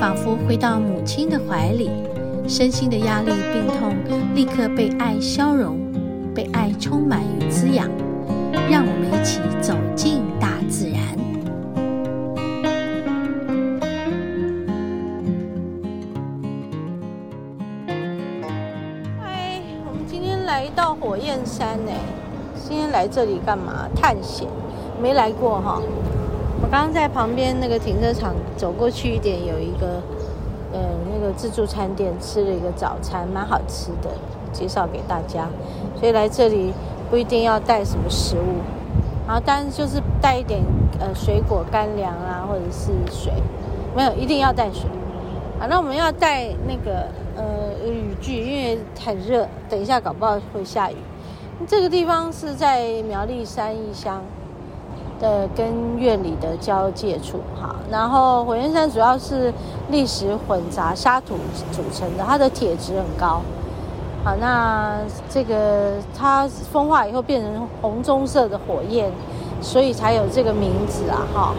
仿佛回到母亲的怀里，身心的压力、病痛立刻被爱消融，被爱充满与滋养。让我们一起走进大自然。嗨，我们今天来到火焰山呢。今天来这里干嘛？探险？没来过哈。我刚刚在旁边那个停车场走过去一点，有一个呃那个自助餐店，吃了一个早餐，蛮好吃的，介绍给大家。所以来这里不一定要带什么食物，然后当然就是带一点呃水果干粮啊，或者是水，没有一定要带水。好，那我们要带那个呃雨具，因为很热，等一下搞不好会下雨。这个地方是在苗栗山义乡。的跟院里的交界处，哈，然后火焰山主要是礫石混杂沙土组成的，它的铁质很高，好，那这个它风化以后变成红棕色的火焰，所以才有这个名字啊，哈，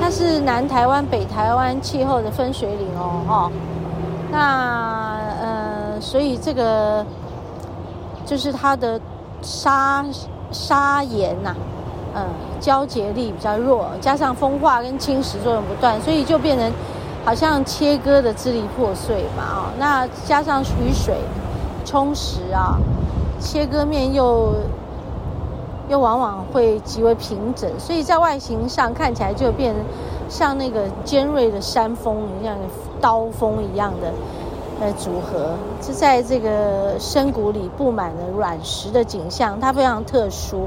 它是南台湾、北台湾气候的分水岭哦，哈，那呃，所以这个就是它的沙沙岩呐、嗯，胶结力比较弱，加上风化跟侵蚀作用不断，所以就变成好像切割的支离破碎嘛。啊，那加上雨水冲蚀啊，切割面又又往往会极为平整，所以在外形上看起来就变像那个尖锐的山峰一样刀锋一样的呃组合，是在这个深谷里布满了软石的景象，它非常特殊。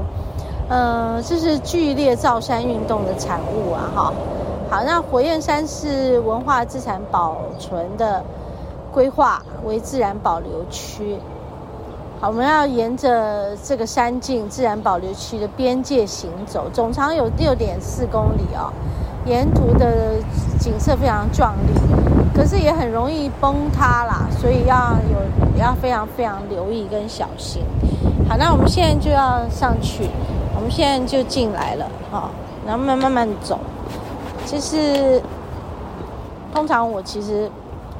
嗯，这是剧烈造山运动的产物啊！哈，好，那火焰山是文化资产保存的规划为自然保留区。好，我们要沿着这个山径自然保留区的边界行走，总长有六点四公里哦。沿途的景色非常壮丽，可是也很容易崩塌啦，所以要有要非常非常留意跟小心。好，那我们现在就要上去。现在就进来了，哈，然后慢慢慢走。其实，通常我其实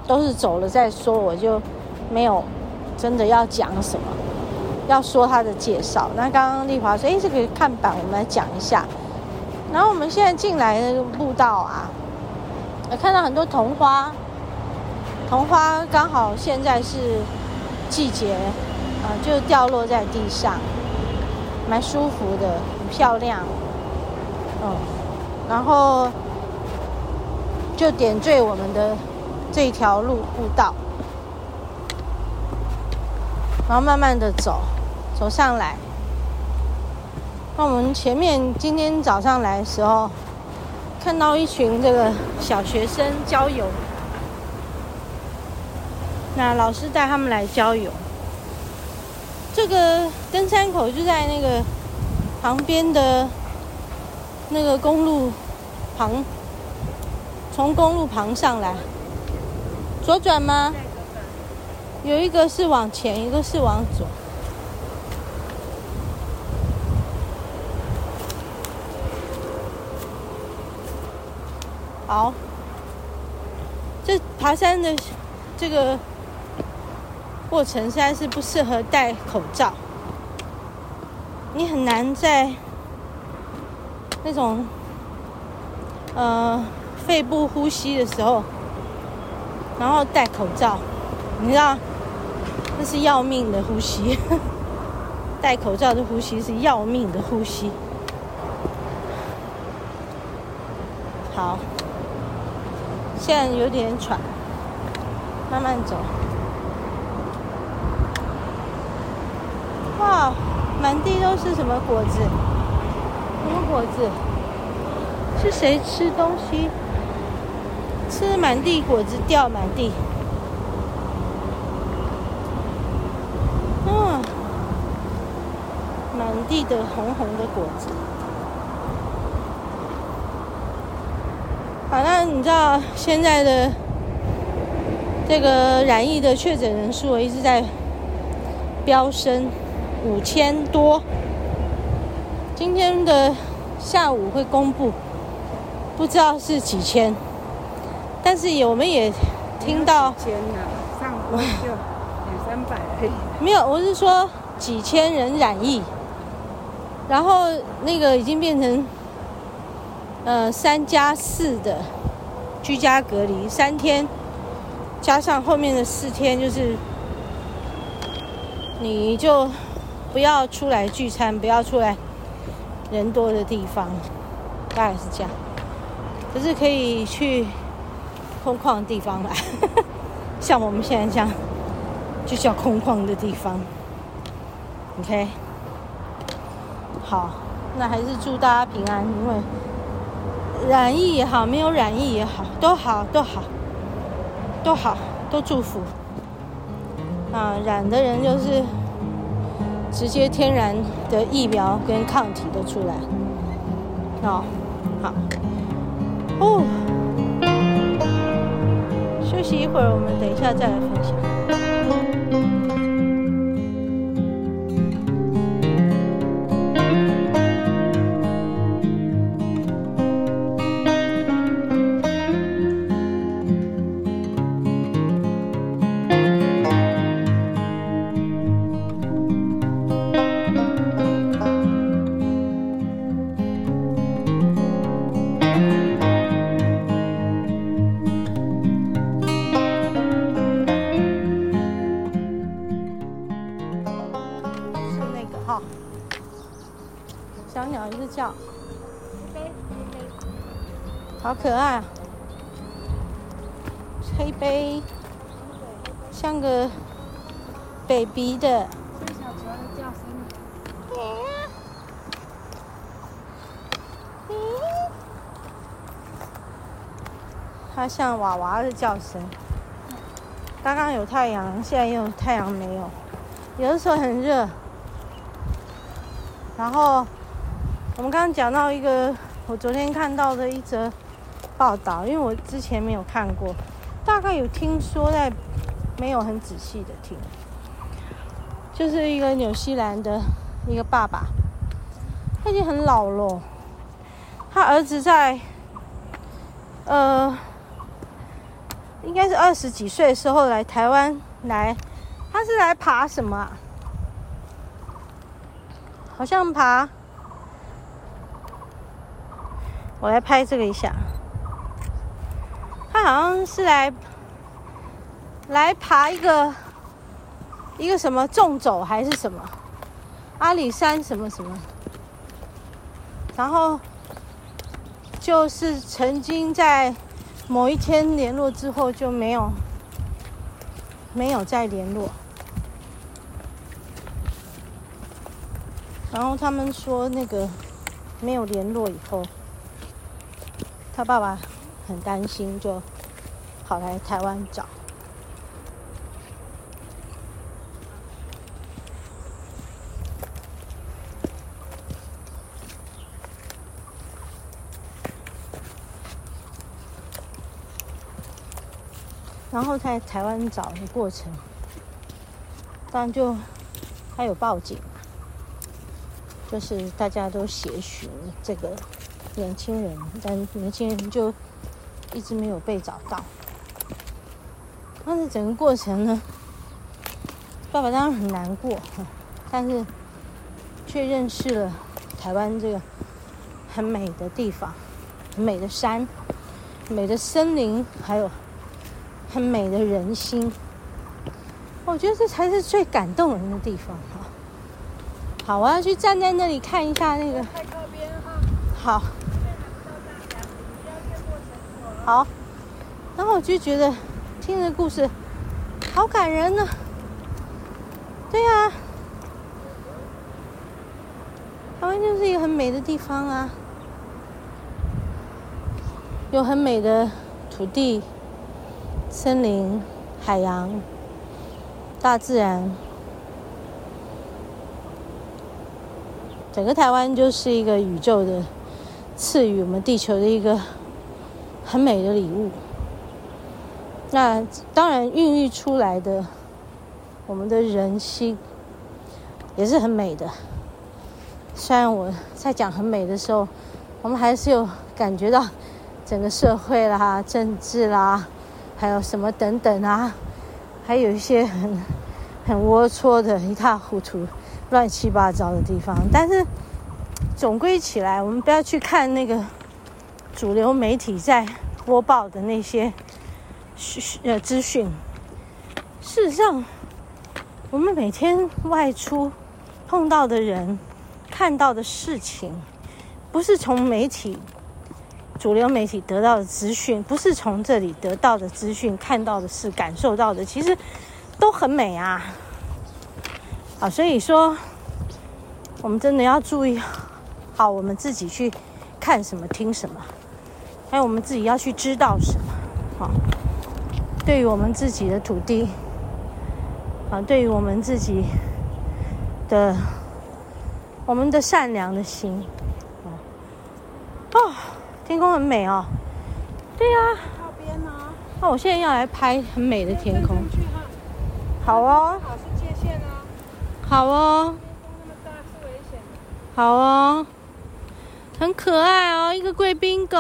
都是走了再说，我就没有真的要讲什么，要说他的介绍。那刚刚丽华说：“哎，这个看板我们来讲一下。”然后我们现在进来的步道啊，我看到很多桐花，桐花刚好现在是季节，啊，就掉落在地上。蛮舒服的，很漂亮，嗯，然后就点缀我们的这条路步道，然后慢慢的走，走上来。那我们前面今天早上来的时候，看到一群这个小学生郊游，那老师带他们来郊游。这个登山口就在那个旁边的那个公路旁，从公路旁上来，左转吗？有一个是往前，一个是往左。好，这爬山的这个。过程实在是不适合戴口罩，你很难在那种呃肺部呼吸的时候，然后戴口罩，你知道那是要命的呼吸，戴口罩的呼吸是要命的呼吸。好，现在有点喘，慢慢走。啊满地都是什么果子？什么果子？是谁吃东西？吃满地果子掉满地。啊满地的红红的果子。反正你知道现在的这个染疫的确诊人数一直在飙升。五千多。今天的下午会公布，不知道是几千，但是我们也听到几千啊，上午就两三百而已。没有，我是说几千人染疫，然后那个已经变成。呃，三加四的居家隔离三天，加上后面的四天，就是你就不要出来聚餐，不要出来人多的地方，大概是这样。可是可以去空旷的地方来，像我们现在这样，就叫空旷的地方。OK，好，那还是祝大家平安，因为。染疫也好，没有染疫也好，都好，都好，都好，都祝福。啊，染的人就是直接天然的疫苗跟抗体都出来。哦，好，哦，休息一会儿，我们等一下再来分享。叫，好可爱啊！黑杯，像个 baby 的。小球的叫声。它像娃娃的叫声。刚刚有太阳，现在又太阳没有。有的时候很热，然后。我们刚刚讲到一个，我昨天看到的一则报道，因为我之前没有看过，大概有听说，但没有很仔细的听。就是一个纽西兰的一个爸爸，他已经很老了，他儿子在呃，应该是二十几岁的时候来台湾来，他是来爬什么啊？好像爬。我来拍这个一下，他好像是来来爬一个一个什么纵走还是什么？阿里山什么什么，然后就是曾经在某一天联络之后就没有没有再联络，然后他们说那个没有联络以后。他爸爸很担心，就跑来台湾找。然后在台湾找的过程，但就还有报警，就是大家都协寻这个。年轻人，但年轻人就一直没有被找到。但是整个过程呢，爸爸当然很难过，但是却认识了台湾这个很美的地方，很美的山，美的森林，还有很美的人心。我觉得这才是最感动人的地方哈。好，我要去站在那里看一下那个。好。好，然后我就觉得听这故事好感人呢。对呀，台湾就是一个很美的地方啊，有很美的土地、森林、海洋、大自然，整个台湾就是一个宇宙的赐予我们地球的一个很美的礼物。那当然孕育出来的我们的人心也是很美的。虽然我在讲很美的时候，我们还是有感觉到整个社会啦、政治啦，还有什么等等啊，还有一些很很龌龊的、一塌糊涂、乱七八糟的地方。但是总归起来，我们不要去看那个主流媒体在播报的那些呃资讯。事实上，我们每天外出碰到的人。看到的事情，不是从媒体、主流媒体得到的资讯，不是从这里得到的资讯，看到的是感受到的，其实都很美啊！啊，所以说，我们真的要注意好我们自己去看什么、听什么，还有我们自己要去知道什么。啊，对于我们自己的土地，啊，对于我们自己的。我们的善良的心，哦，哦，天空很美哦，对呀，靠边呢。那我现在要来拍很美的天空，好哦，好是界限啊，好哦，好哦，很可爱哦，一个贵宾狗，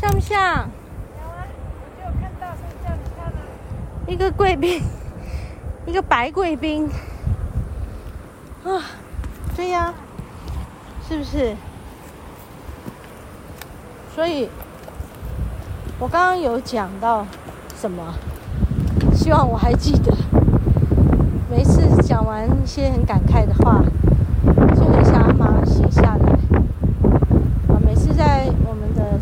像不像？有啊，我就看到，所以叫你看啊。一个贵宾，一个白贵宾。啊，对呀，是不是？所以，我刚刚有讲到什么？希望我还记得。每次讲完一些很感慨的话，就很想要马上写下来。啊，每次在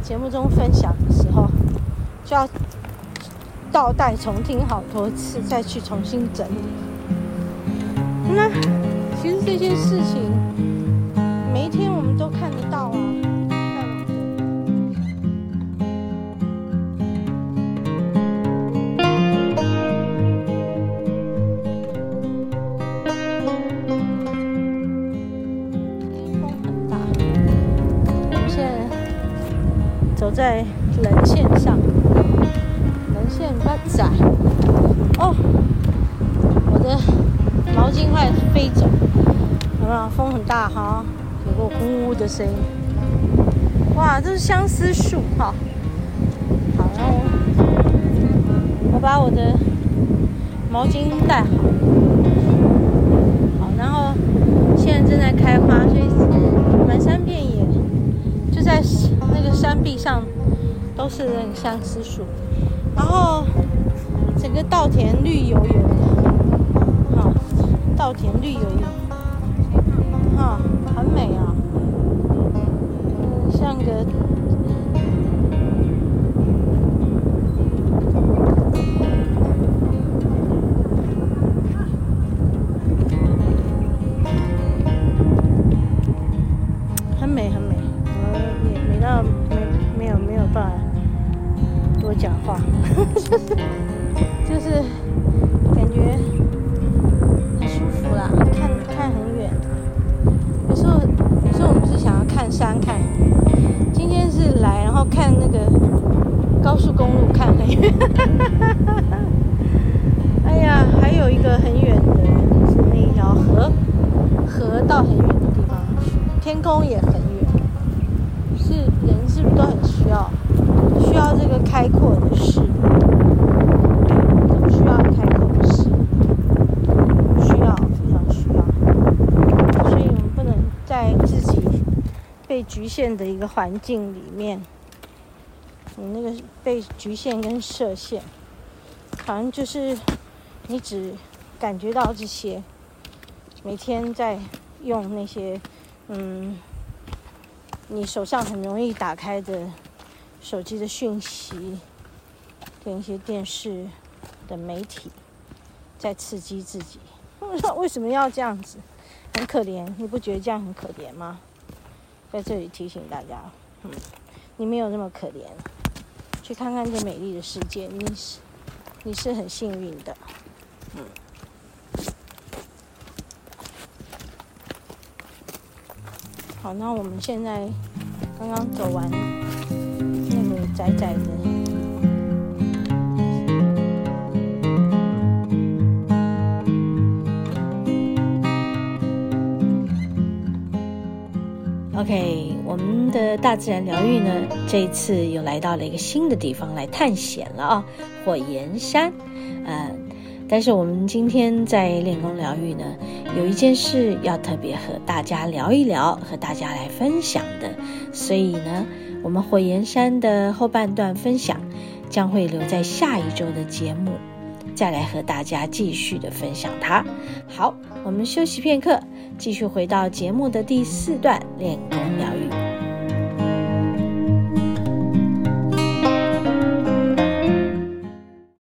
节目中分享的时候，就要倒带重听好多次，再去重新整理。那。其实这些事情，每一天我们都看得到啊。在走在棱线上，棱线比较窄。哦，我的毛巾快飞走。啊，风很大哈，有个呜呜的声音。哇，这是相思树哈。好，然后我把我的毛巾带好。好，然后现在正在开花，所以满山遍野，那个山壁上都是那个相思树。然后整个稻田绿油油的，好，稻田绿油油。啊，很美啊，像个 哎呀，还有一个很远的，是那一条河，河到很远的地方，天空也很远。是人是不是都很需要，需要这个开阔的视野需要开阔的视野需要非常需要所以我们不能在自己被局限的一个环境里面，你那个被局限跟设限，好像就是你只感觉到这些，每天在用那些，嗯，你手上很容易打开的手机的讯息，跟一些电视的媒体，在刺激自己。为什么要这样子？很可怜，你不觉得这样很可怜吗？在这里提醒大家，嗯，你没有那么可怜，去看看这美丽的世界，你是你是很幸运的，嗯。好，那我们现在刚刚走完那个窄窄的。OK，我们的大自然疗愈呢，这一次又来到了一个新的地方来探险了啊，火焰山。呃，但是我们今天在练功疗愈呢，有一件事要特别和大家聊一聊，和大家来分享的。所以呢，我们火焰山的后半段分享将会留在下一周的节目，再来和大家继续的分享它。好，我们休息片刻。继续回到节目的第四段，练功疗愈。